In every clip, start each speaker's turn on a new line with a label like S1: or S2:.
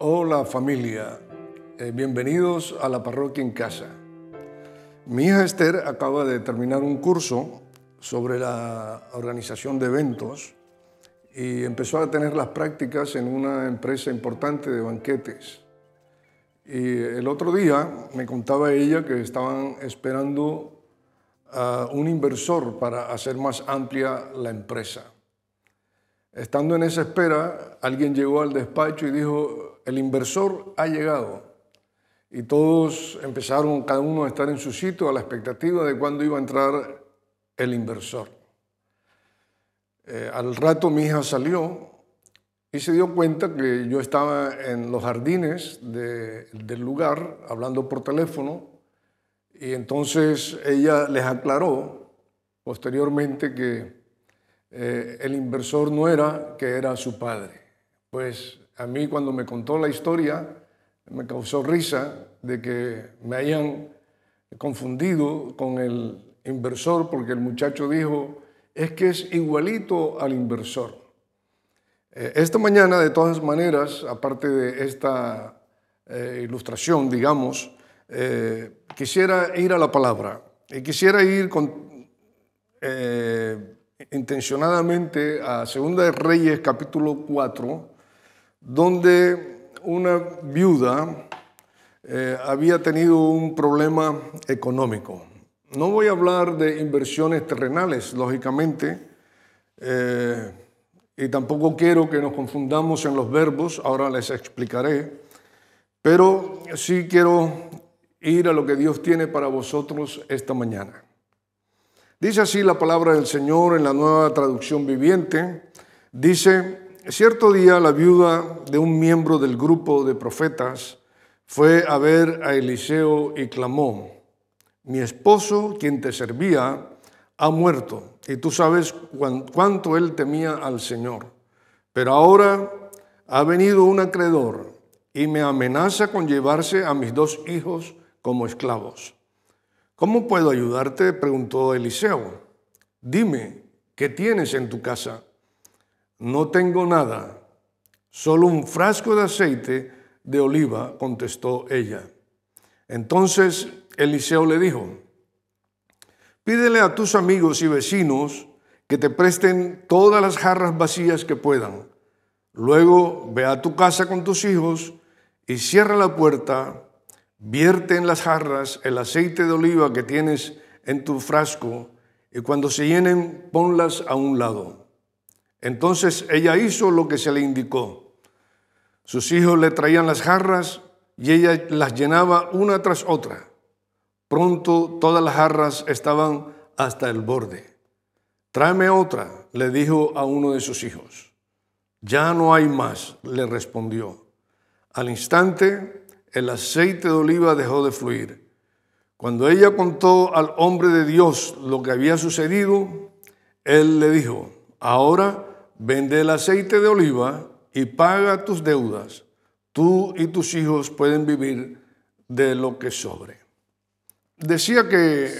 S1: Hola familia, Eh, bienvenidos a la parroquia en casa. Mi hija Esther acaba de terminar un curso sobre la organización de eventos y empezó a tener las prácticas en una empresa importante de banquetes. Y el otro día me contaba ella que estaban esperando a un inversor para hacer más amplia la empresa. Estando en esa espera, alguien llegó al despacho y dijo, el inversor ha llegado. Y todos empezaron, cada uno a estar en su sitio, a la expectativa de cuándo iba a entrar el inversor. Eh, al rato mi hija salió y se dio cuenta que yo estaba en los jardines de- del lugar hablando por teléfono y entonces ella les aclaró posteriormente que eh, el inversor no era, que era su padre. Pues a mí cuando me contó la historia me causó risa de que me hayan confundido con el inversor porque el muchacho dijo, es que es igualito al inversor. Eh, Esta mañana, de todas maneras, aparte de esta eh, ilustración, digamos, eh, quisiera ir a la palabra y quisiera ir con, intencionadamente a Segunda de Reyes capítulo 4, donde una viuda eh, había tenido un problema económico. No voy a hablar de inversiones terrenales, lógicamente, eh, y tampoco quiero que nos confundamos en los verbos, ahora les explicaré, pero sí quiero ir a lo que Dios tiene para vosotros esta mañana. Dice así la palabra del Señor en la nueva traducción viviente. Dice, cierto día la viuda de un miembro del grupo de profetas fue a ver a Eliseo y clamó, mi esposo, quien te servía, ha muerto y tú sabes cuán- cuánto él temía al Señor. Pero ahora ha venido un acreedor y me amenaza con llevarse a mis dos hijos como esclavos. ¿Cómo puedo ayudarte? preguntó Eliseo. Dime, ¿qué tienes en tu casa? No tengo nada, solo un frasco de aceite de oliva, contestó ella. Entonces Eliseo le dijo, pídele a tus amigos y vecinos que te presten todas las jarras vacías que puedan. Luego ve a tu casa con tus hijos y cierra la puerta, vierte en las jarras el aceite de oliva que tienes en tu frasco y cuando se llenen ponlas a un lado. Entonces ella hizo lo que se le indicó. Sus hijos le traían las jarras y ella las llenaba una tras otra. Pronto todas las jarras estaban hasta el borde. Tráeme otra, le dijo a uno de sus hijos. Ya no hay más, le respondió. Al instante, el aceite de oliva dejó de fluir. Cuando ella contó al hombre de Dios lo que había sucedido, él le dijo, ahora vende el aceite de oliva y paga tus deudas. Tú y tus hijos pueden vivir de lo que sobre. Decía que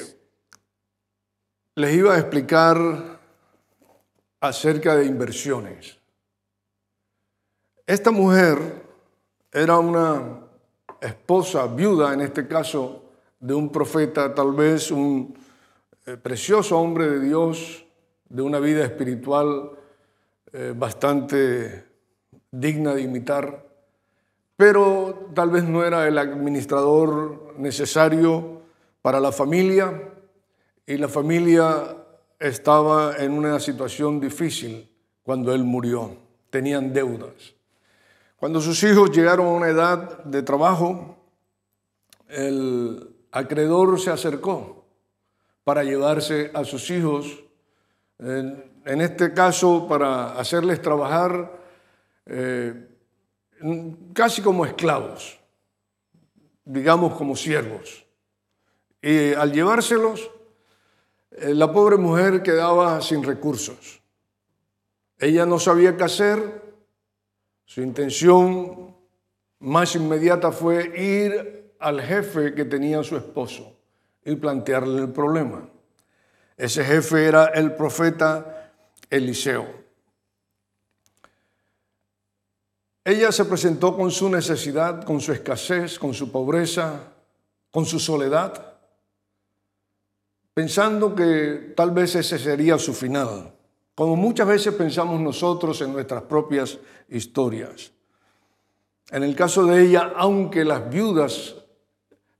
S1: les iba a explicar acerca de inversiones. Esta mujer era una esposa viuda, en este caso, de un profeta, tal vez un eh, precioso hombre de Dios, de una vida espiritual eh, bastante digna de imitar, pero tal vez no era el administrador necesario para la familia y la familia estaba en una situación difícil cuando él murió, tenían deudas. Cuando sus hijos llegaron a una edad de trabajo, el acreedor se acercó para llevarse a sus hijos, en, este caso para hacerles trabajar eh, casi como esclavos, digamos como siervos. Y al llevárselos, eh, la pobre mujer quedaba sin recursos. Ella no sabía qué hacer, su intención más inmediata fue ir al jefe que tenía su esposo y plantearle el problema. Ese jefe era el profeta Eliseo. ella se presentó con su necesidad, con su escasez, con su pobreza, con su soledad, pensando que tal vez ese sería su final, como muchas veces pensamos nosotros en nuestras propias historias. En el caso de ella, aunque las viudas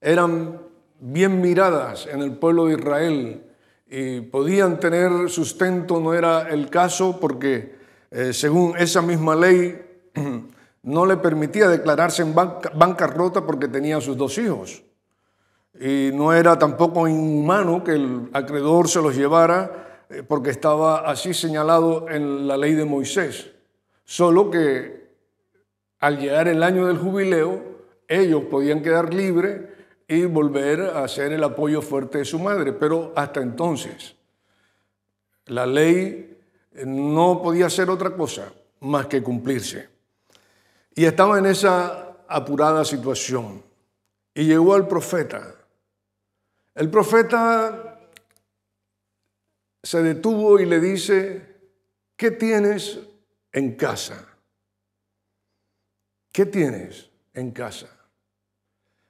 S1: eran bien miradas en el pueblo de Israel y podían tener sustento, no era el caso porque eh, según esa misma ley no le permitía declararse en bancarrota porque tenía sus dos hijos. Y no era tampoco inhumano que el acreedor se los llevara eh, porque estaba así señalado en la ley de Moisés. Solo que al llegar el año del jubileo, ellos podían quedar libres y volver a ser el apoyo fuerte de su madre. Pero hasta entonces, la ley no podía hacer otra cosa más que cumplirse. Y estaba en esa apurada situación. Y llegó al profeta. El profeta se detuvo y le dice, ¿qué tienes en casa? ¿Qué tienes en casa?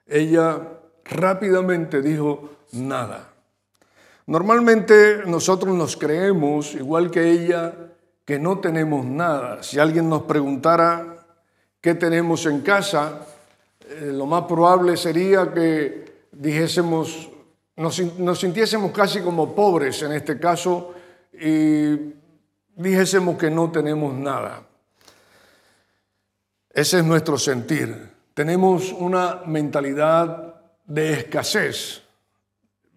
S1: Ella rápidamente dijo, nada. Normalmente nosotros nos creemos, igual que ella, que no tenemos nada. Si alguien nos preguntara qué tenemos en casa, eh, lo más probable sería que dijésemos, nos, nos, sintiésemos casi como pobres en este caso y dijésemos que no tenemos nada. Ese es nuestro sentir. Tenemos una mentalidad de escasez,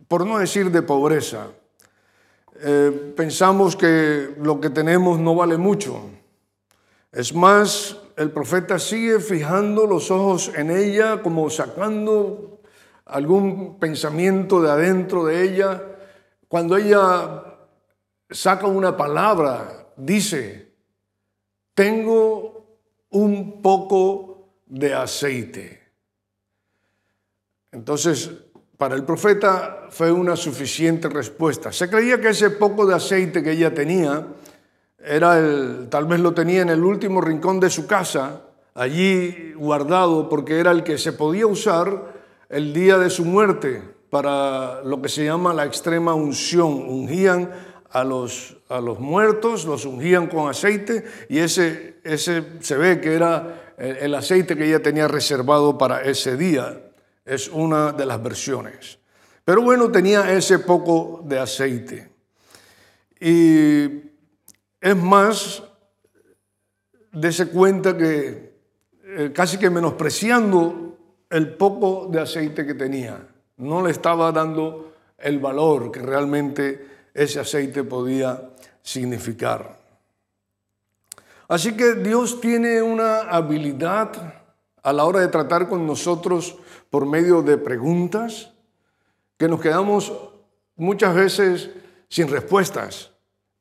S1: por no decir de pobreza. Eh, pensamos que lo que tenemos no vale mucho. Es más, el profeta sigue fijando los ojos en ella, como sacando algún pensamiento de adentro de ella. Cuando ella saca una palabra, dice, tengo un poco de aceite. Entonces, para el profeta fue una suficiente respuesta. Se creía que ese poco de aceite que ella tenía, era el, tal vez lo tenía en el último rincón de su casa, allí guardado, porque era el que se podía usar el día de su muerte para lo que se llama la extrema unción. Ungían a los, a los muertos, los ungían con aceite y ese, ese se ve que era el aceite que ella tenía reservado para ese día. Es una de las versiones. Pero bueno, tenía ese poco de aceite. Y es más, dése cuenta que eh, casi que menospreciando el poco de aceite que tenía, no le estaba dando el valor que realmente ese aceite podía significar. Así que Dios tiene una habilidad a la hora de tratar con nosotros por medio de preguntas que nos quedamos muchas veces sin respuestas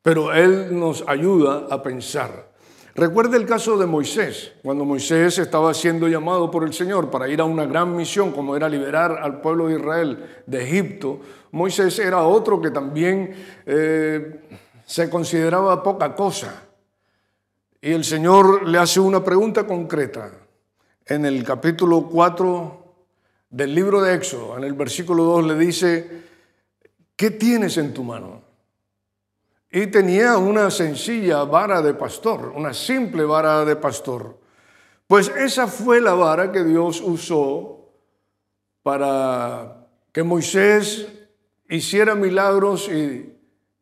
S1: pero Él nos ayuda a pensar. Recuerde el caso de Moisés, cuando Moisés estaba siendo llamado por el Señor para ir a una gran misión como era liberar al pueblo de Israel de Egipto. Moisés era otro que también eh, se consideraba poca cosa. Y el Señor le hace una pregunta concreta en el capítulo 4 del libro de Éxodo, en el versículo 2 le dice, ¿qué tienes en tu mano? y tenía una sencilla vara de pastor, una simple vara de pastor. Pues esa fue la vara que Dios usó para que Moisés hiciera milagros y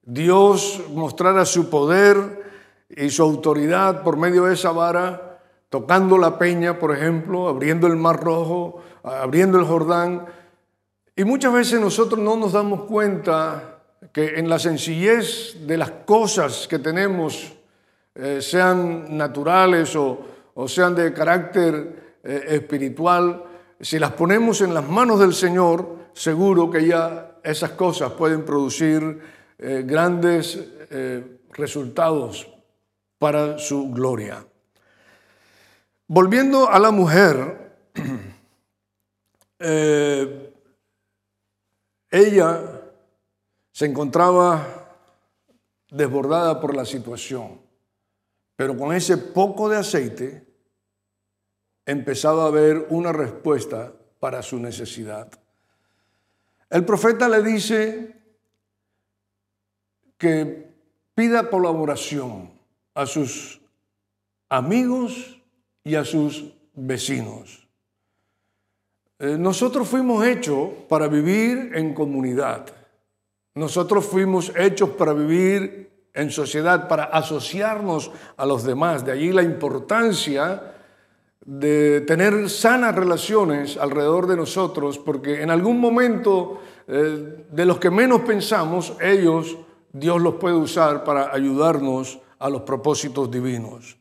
S1: Dios mostrara su poder y su autoridad por medio de esa vara, tocando la peña, por ejemplo, abriendo el mar rojo, abriendo el Jordán. Y muchas veces nosotros no nos damos cuenta que en la sencillez de las cosas que tenemos, eh, sean naturales o, sean de carácter eh, espiritual, si las ponemos en las manos del Señor, seguro que ya esas cosas pueden producir eh, grandes resultados para su gloria. Volviendo a la mujer, ella se encontraba desbordada por la situación, pero con ese poco de aceite empezaba a haber una respuesta para su necesidad. El profeta le dice que pida colaboración a sus amigos y a sus vecinos. Eh, nosotros fuimos hechos para vivir en comunidad. Nosotros fuimos hechos para vivir en sociedad, para asociarnos a los demás. De allí la importancia de tener sanas relaciones alrededor de nosotros, porque en algún momento eh, de los que menos pensamos, ellos, Dios los puede usar para ayudarnos a los propósitos divinos.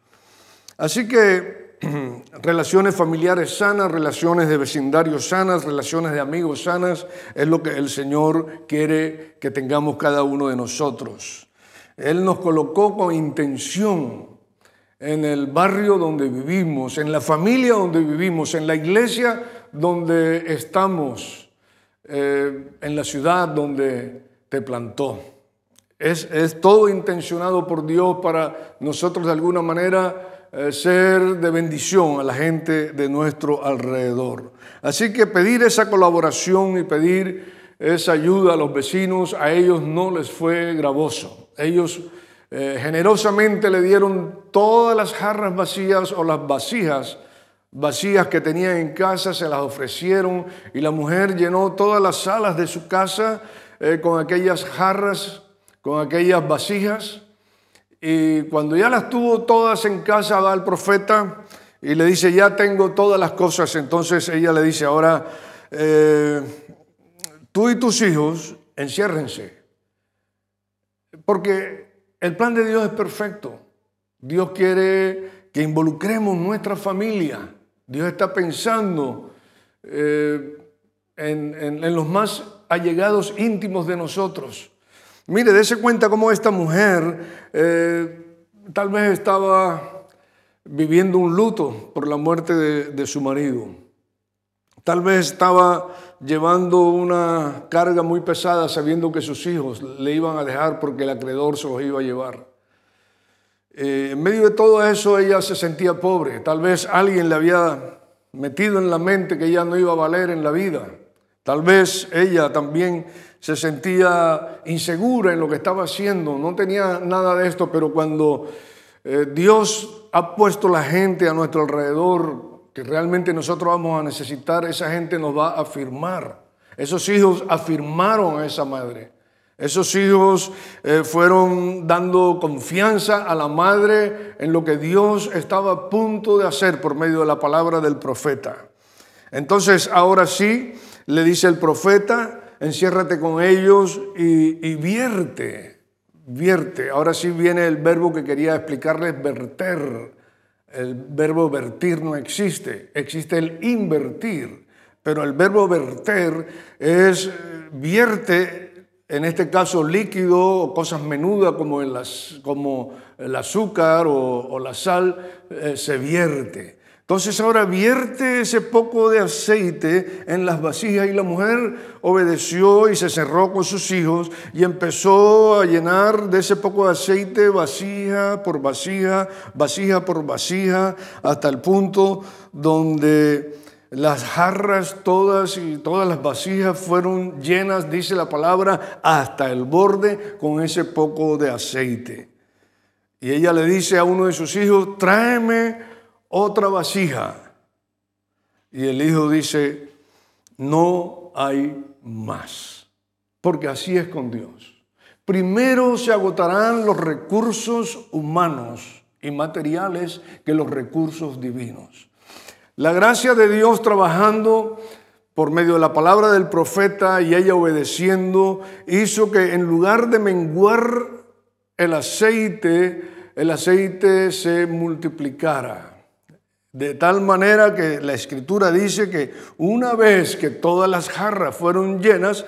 S1: Así que relaciones familiares sanas, relaciones de vecindario sanas, relaciones de amigos sanas, es lo que el Señor quiere que tengamos cada uno de nosotros. Él nos colocó con intención en el barrio donde vivimos, en la familia donde vivimos, en la iglesia donde estamos, eh, en la ciudad donde te plantó. Es, es todo intencionado por Dios para nosotros de alguna manera eh, ser de bendición a la gente de nuestro alrededor. Así que pedir esa colaboración y pedir esa ayuda a los vecinos, a ellos no les fue gravoso. Ellos eh, generosamente le dieron todas las jarras vacías o las vasijas vacías que tenían en casa, se las ofrecieron y la mujer llenó todas las salas de su casa eh, con aquellas jarras, con aquellas vasijas. Y cuando ya las tuvo todas en casa, va al profeta y le dice, ya tengo todas las cosas. Entonces ella le dice, ahora, eh, tú y tus hijos, enciérrense. Porque el plan de Dios es perfecto. Dios quiere que involucremos nuestra familia. Dios está pensando eh, en, los más allegados íntimos de nosotros. Mire, dése cuenta cómo esta mujer eh, tal vez estaba viviendo un luto por la muerte de, su marido. Tal vez estaba llevando una carga muy pesada sabiendo que sus hijos le iban a dejar porque el acreedor se los iba a llevar. Eh, en medio de todo eso ella se sentía pobre. Tal vez alguien le había metido en la mente que ella no iba a valer en la vida. Tal vez ella también se sentía insegura en lo que estaba haciendo, no tenía nada de esto, pero cuando eh, Dios ha puesto la gente a nuestro alrededor, que realmente nosotros vamos a necesitar, esa gente nos va a afirmar. Esos hijos afirmaron a esa madre. Esos hijos eh, fueron dando confianza a la madre en lo que Dios estaba a punto de hacer por medio de la palabra del profeta. Entonces, ahora sí, le dice el profeta, enciérrate con ellos y, vierte, vierte. Ahora sí viene el verbo que quería explicarles, verter. El verbo vertir no existe, existe el invertir, pero el verbo verter es vierte, en este caso líquido o cosas menudas como el, azúcar o, la sal, eh, se vierte. Entonces ahora vierte ese poco de aceite en las vasijas y la mujer obedeció y se cerró con sus hijos y empezó a llenar de ese poco de aceite vasija por vasija, vasija por vasija, hasta el punto donde las jarras todas y todas las vasijas fueron llenas, dice la palabra, hasta el borde con ese poco de aceite. Y ella le dice a uno de sus hijos, tráeme otra vasija. Y el hijo dice, no hay más, porque así es con Dios. Primero se agotarán los recursos humanos y materiales que los recursos divinos. La gracia de Dios trabajando por medio de la palabra del profeta y ella obedeciendo, hizo que en lugar de menguar el aceite, el aceite se multiplicara. De tal manera que la escritura dice que una vez que todas las jarras fueron llenas,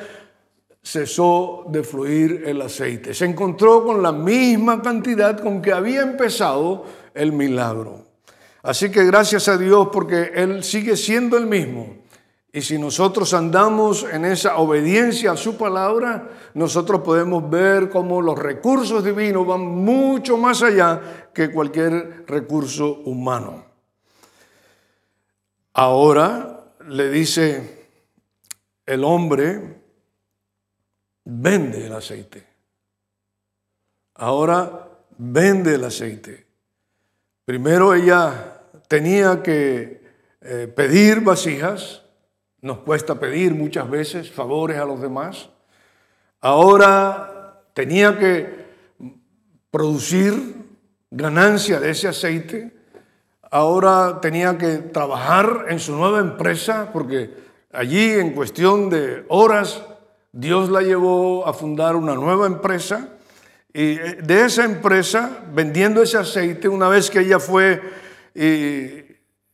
S1: cesó de fluir el aceite. Se encontró con la misma cantidad con que había empezado el milagro. Así que gracias a Dios porque Él sigue siendo el mismo. Y si nosotros andamos en esa obediencia a su palabra, nosotros podemos ver cómo los recursos divinos van mucho más allá que cualquier recurso humano. Ahora le dice el hombre, vende el aceite. Ahora vende el aceite. Primero ella tenía que eh, pedir vasijas, nos cuesta pedir muchas veces favores a los demás. Ahora tenía que producir ganancia de ese aceite. Ahora tenía que trabajar en su nueva empresa porque allí en cuestión de horas Dios la llevó a fundar una nueva empresa y eh, de esa empresa, vendiendo ese aceite, una vez que ella fue y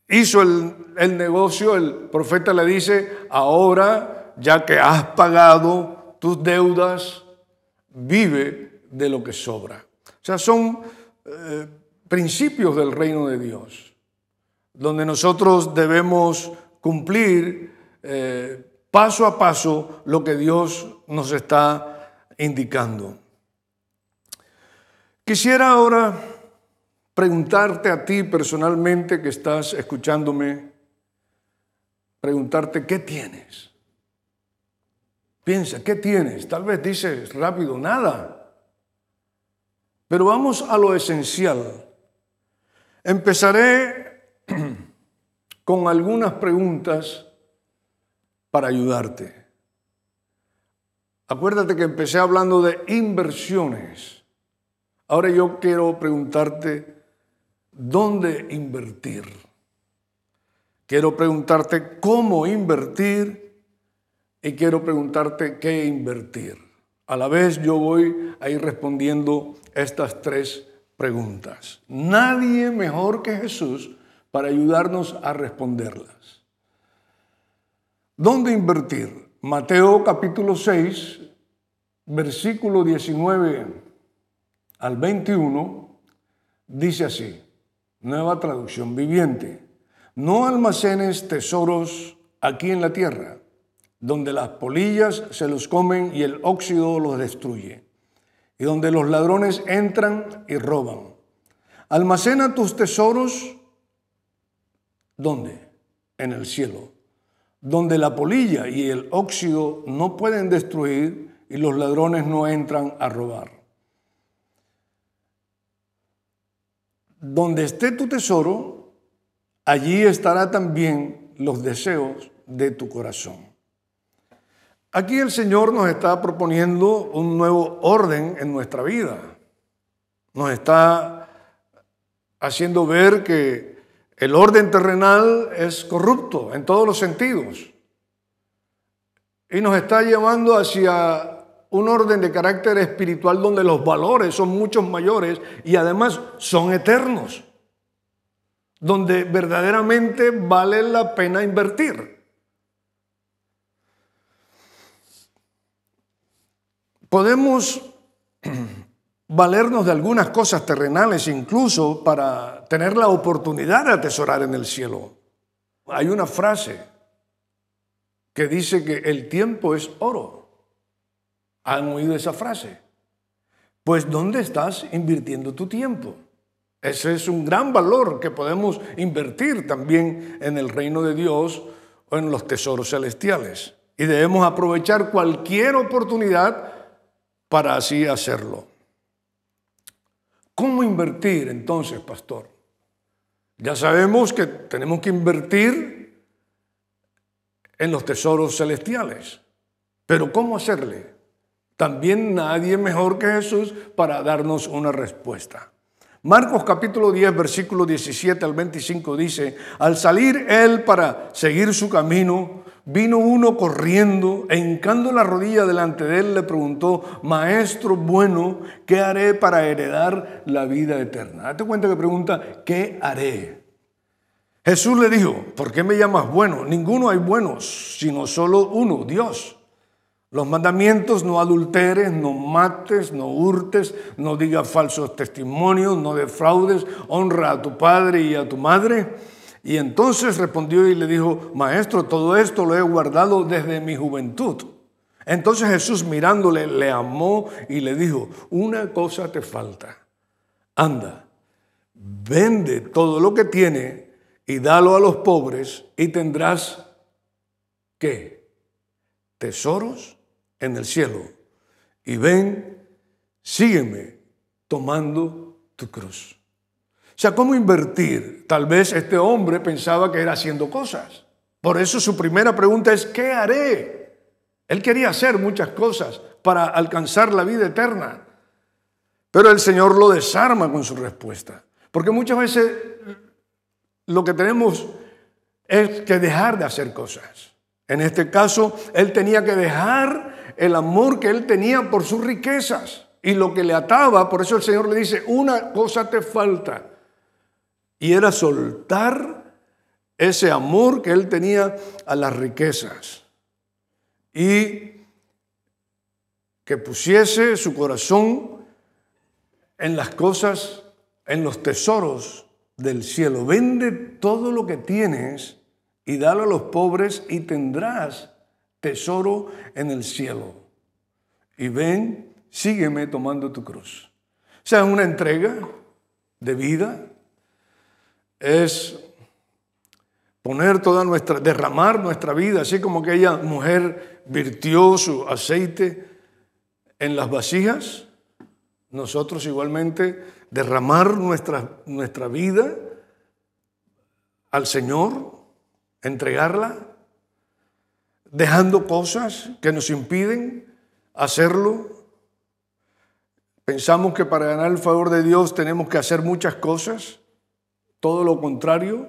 S1: hizo el, negocio, el profeta le dice, ahora ya que has pagado tus deudas, vive de lo que sobra. O sea, son eh, principios del reino de Dios, donde nosotros debemos cumplir eh, paso a paso lo que Dios nos está indicando. Quisiera ahora preguntarte a ti personalmente que estás escuchándome, preguntarte qué tienes. Piensa, ¿qué tienes? Tal vez dices rápido, nada. Pero vamos a lo esencial. Empezaré con algunas preguntas para ayudarte. Acuérdate que empecé hablando de inversiones. Ahora yo quiero preguntarte, ¿dónde invertir? Quiero preguntarte cómo invertir y quiero preguntarte qué invertir. A la vez yo voy a ir respondiendo estas tres preguntas. Nadie mejor que Jesús para ayudarnos a responderlas. ¿Dónde invertir? Mateo capítulo 6, versículo 19 al 21, dice así, nueva traducción viviente, no almacenes tesoros aquí en la tierra, donde las polillas se los comen y el óxido los destruye, y donde los ladrones entran y roban. Almacena tus tesoros, ¿dónde? En el cielo, donde la polilla y el óxido no pueden destruir y los ladrones no entran a robar. Donde esté tu tesoro, allí estará también los deseos de tu corazón. Aquí el Señor nos está proponiendo un nuevo orden en nuestra vida. Nos está haciendo ver que el orden terrenal es corrupto en todos los sentidos. Y nos está llevando hacia un orden de carácter espiritual donde los valores son muchos mayores y además son eternos, donde verdaderamente vale la pena invertir. Podemos valernos de algunas cosas terrenales incluso para tener la oportunidad de atesorar en el cielo. Hay una frase que dice que el tiempo es oro. ¿Han oído esa frase? Pues ¿dónde estás invirtiendo tu tiempo? Ese es un gran valor que podemos invertir también en el reino de Dios o en los tesoros celestiales. Y debemos aprovechar cualquier oportunidad para así hacerlo. ¿Cómo invertir entonces, pastor? Ya sabemos que tenemos que invertir en los tesoros celestiales, pero ¿cómo hacerle? También nadie mejor que Jesús para darnos una respuesta. Marcos capítulo 10, versículo 17 al 25 dice, al salir él para seguir su camino, vino uno corriendo e hincando la rodilla delante de él le preguntó, Maestro bueno, ¿qué haré para heredar la vida eterna? Date cuenta que pregunta, ¿qué haré? Jesús le dijo, ¿por qué me llamas bueno? Ninguno hay buenos, sino solo uno, Dios. Los mandamientos, no adulteres, no mates, no hurtes, no digas falsos testimonios, no defraudes, honra a tu padre y a tu madre. Y entonces respondió y le dijo, maestro, todo esto lo he guardado desde mi juventud. Entonces Jesús mirándole le amó y le dijo, una cosa te falta, anda, vende todo lo que tiene y dalo a los pobres y tendrás, ¿qué? Tesoros en el cielo. Y ven, sígueme tomando tu cruz. O sea, ¿cómo invertir? Tal vez este hombre pensaba que era haciendo cosas. Por eso su primera pregunta es, ¿qué haré? Él quería hacer muchas cosas para alcanzar la vida eterna. Pero el Señor lo desarma con su respuesta. Porque muchas veces lo que tenemos es que dejar de hacer cosas. En este caso, él tenía que dejar el amor que él tenía por sus riquezas y lo que le ataba. Por eso el Señor le dice, una cosa te falta. Y era soltar ese amor que él tenía a las riquezas. Y que pusiese su corazón en las cosas, en los tesoros del cielo. Vende todo lo que tienes y dalo a los pobres y tendrás tesoro en el cielo. Y ven, sígueme tomando tu cruz. O sea, es una entrega de vida. Es poner toda nuestra, derramar nuestra vida, así como aquella mujer virtió su aceite en las vasijas, nosotros igualmente derramar nuestra, nuestra vida al Señor, entregarla, dejando cosas que nos impiden hacerlo. Pensamos que para ganar el favor de Dios tenemos que hacer muchas cosas, todo lo contrario,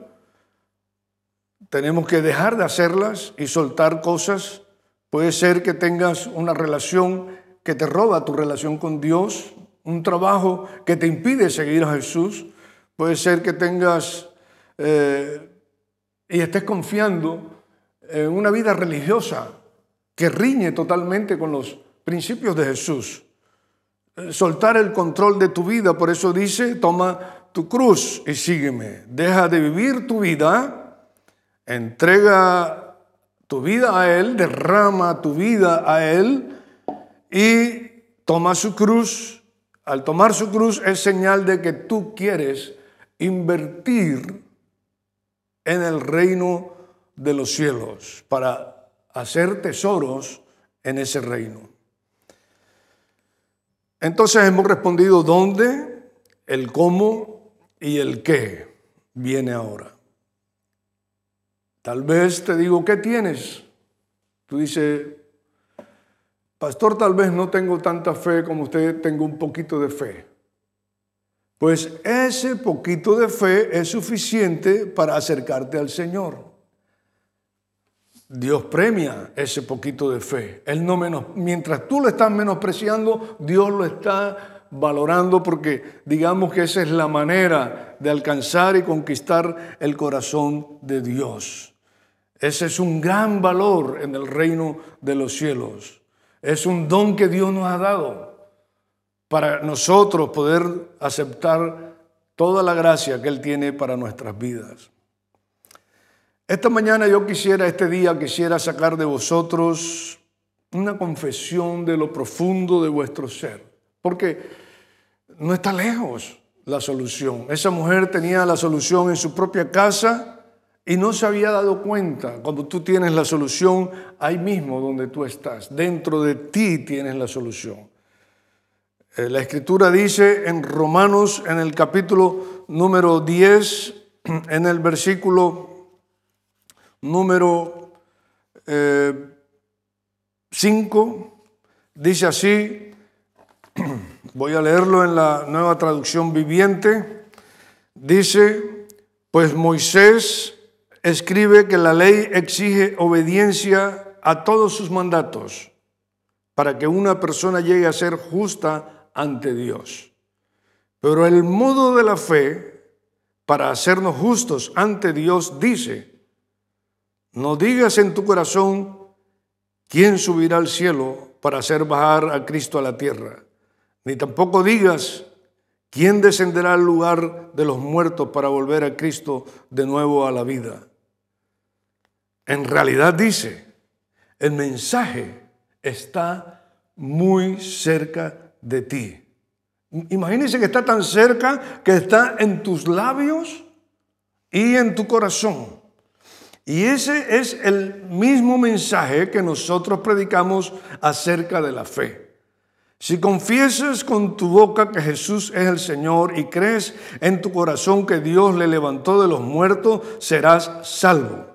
S1: tenemos que dejar de hacerlas y soltar cosas. Puede ser que tengas una relación que te roba tu relación con Dios, un trabajo que te impide seguir a Jesús. Puede ser que tengas eh, y estés confiando en una vida religiosa que riñe totalmente con los principios de Jesús. Eh, soltar el control de tu vida, por eso dice, toma tu cruz y sígueme. Deja de vivir tu vida, entrega tu vida a Él, derrama tu vida a Él y toma su cruz. Al tomar su cruz es señal de que tú quieres invertir en el reino de los cielos para hacer tesoros en ese reino. Entonces hemos respondido dónde, el cómo y el qué viene ahora. Tal vez te digo, ¿qué tienes? Tú dices, Pastor, tal vez no tengo tanta fe como usted, tengo un poquito de fe. Pues ese poquito de fe es suficiente para acercarte al Señor. Dios premia ese poquito de fe. Él no menos, mientras tú lo estás menospreciando, Dios lo está valorando porque digamos que esa es la manera de alcanzar y conquistar el corazón de Dios. Ese es un gran valor en el reino de los cielos. Es un don que Dios nos ha dado para nosotros poder aceptar toda la gracia que Él tiene para nuestras vidas. Esta mañana yo quisiera, este día quisiera sacar de vosotros una confesión de lo profundo de vuestro ser, porque no está lejos la solución. Esa mujer tenía la solución en su propia casa y no se había dado cuenta, cuando tú tienes la solución ahí mismo donde tú estás, dentro de ti tienes la solución. Eh, la escritura dice en Romanos, en el capítulo número 10, en el versículo número 5, eh, dice así, voy a leerlo en la nueva traducción viviente, dice, pues Moisés escribe que la ley exige obediencia a todos sus mandatos para que una persona llegue a ser justa ante Dios. Pero el modo de la fe para hacernos justos ante Dios dice, no digas en tu corazón, ¿quién subirá al cielo para hacer bajar a Cristo a la tierra? Ni tampoco digas, ¿quién descenderá al lugar de los muertos para volver a Cristo de nuevo a la vida? En realidad dice, el mensaje está muy cerca de ti. Imagínense que está tan cerca que está en tus labios y en tu corazón. Y ese es el mismo mensaje que nosotros predicamos acerca de la fe. Si confiesas con tu boca que Jesús es el Señor y crees en tu corazón que Dios le levantó de los muertos, serás salvo.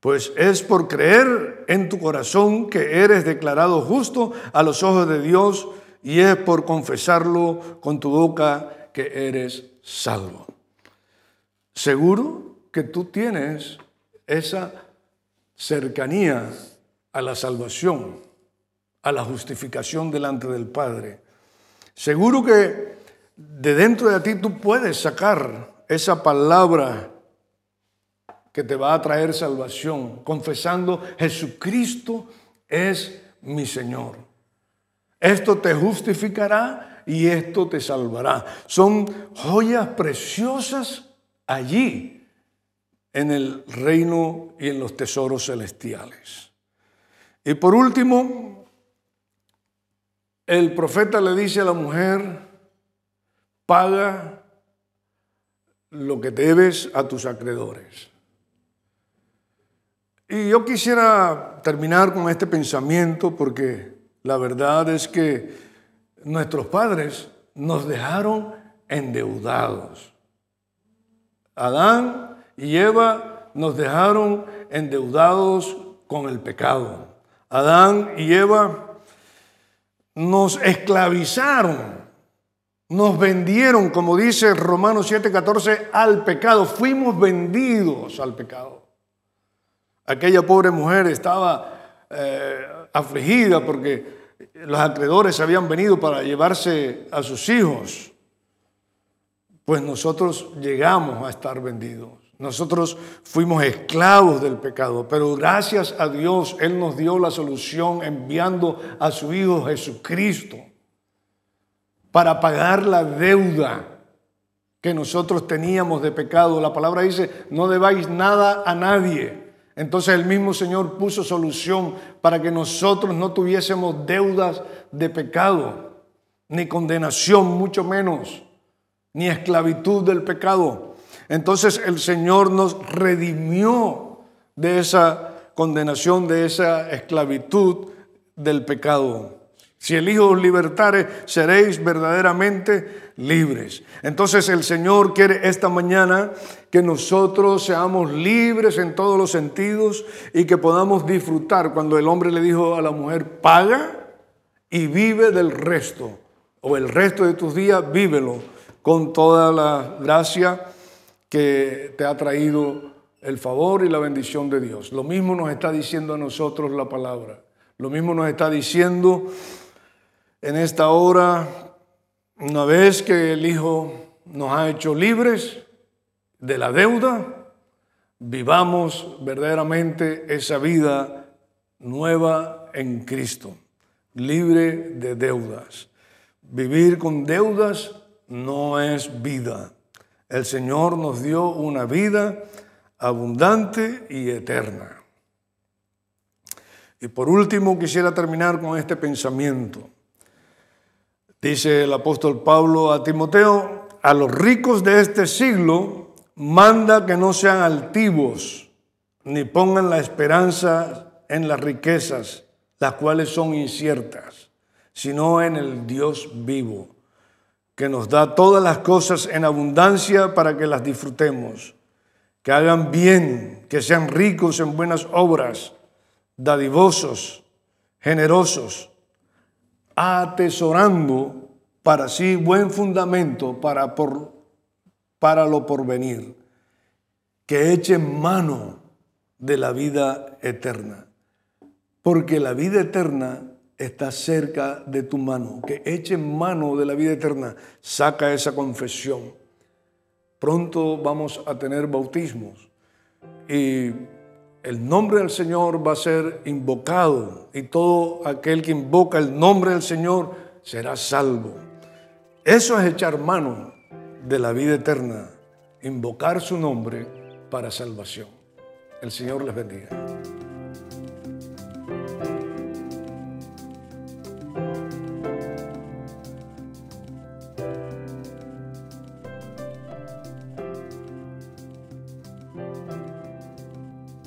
S1: Pues es por creer en tu corazón que eres declarado justo a los ojos de Dios y es por confesarlo con tu boca que eres salvo. Seguro que tú tienes esa cercanía a la salvación, a la justificación delante del Padre. Seguro que de dentro de ti tú puedes sacar esa palabra que te va a traer salvación, confesando Jesucristo es mi Señor. Esto te justificará y esto te salvará. Son joyas preciosas allí en el reino y en los tesoros celestiales. Y por último, el profeta le dice a la mujer, paga lo que debes a tus acreedores. Y yo quisiera terminar con este pensamiento porque la verdad es que nuestros padres nos dejaron endeudados. Adán y Eva nos dejaron endeudados con el pecado. Adán y Eva nos esclavizaron, nos vendieron, como dice Romanos 7:14, al pecado. Fuimos vendidos al pecado. Aquella pobre mujer estaba eh, afligida porque los acreedores habían venido para llevarse a sus hijos. Pues nosotros llegamos a estar vendidos. Nosotros fuimos esclavos del pecado, pero gracias a Dios Él nos dio la solución enviando a su Hijo Jesucristo para pagar la deuda que nosotros teníamos de pecado. La palabra dice, no debáis nada a nadie entonces el mismo Señor puso solución para que nosotros no tuviésemos deudas de pecado, ni condenación, mucho menos, ni esclavitud del pecado. Entonces el Señor nos redimió de esa condenación, de esa esclavitud del pecado. Si el Hijo os libertare, seréis verdaderamente libres. Entonces el Señor quiere esta mañana que nosotros seamos libres en todos los sentidos y que podamos disfrutar cuando el hombre le dijo a la mujer, paga y vive del resto, o el resto de tus días, vívelo con toda la gracia que te ha traído el favor y la bendición de Dios. Lo mismo nos está diciendo a nosotros la palabra. Lo mismo nos está diciendo en esta hora, una vez que el Hijo nos ha hecho libres de la deuda, vivamos verdaderamente esa vida nueva en Cristo, libre de deudas. Vivir con deudas no es vida. El Señor nos dio una vida abundante y eterna. Y por último quisiera terminar con este pensamiento. Dice el apóstol Pablo a Timoteo, a los ricos de este siglo manda que no sean altivos, ni pongan la esperanza en las riquezas, las cuales son inciertas, sino en el Dios vivo, que nos da todas las cosas en abundancia para que las disfrutemos, que hagan bien, que sean ricos en buenas obras, dadivosos, generosos atesorando para sí buen fundamento para, por, para lo porvenir, que echen mano de la vida eterna, porque la vida eterna está cerca de tu mano, que echen mano de la vida eterna, saca esa confesión. Pronto vamos a tener bautismos y el nombre del Señor va a ser invocado y todo aquel que invoca el nombre del Señor será salvo. Eso es echar mano de la vida eterna, invocar su nombre para salvación. El Señor les bendiga.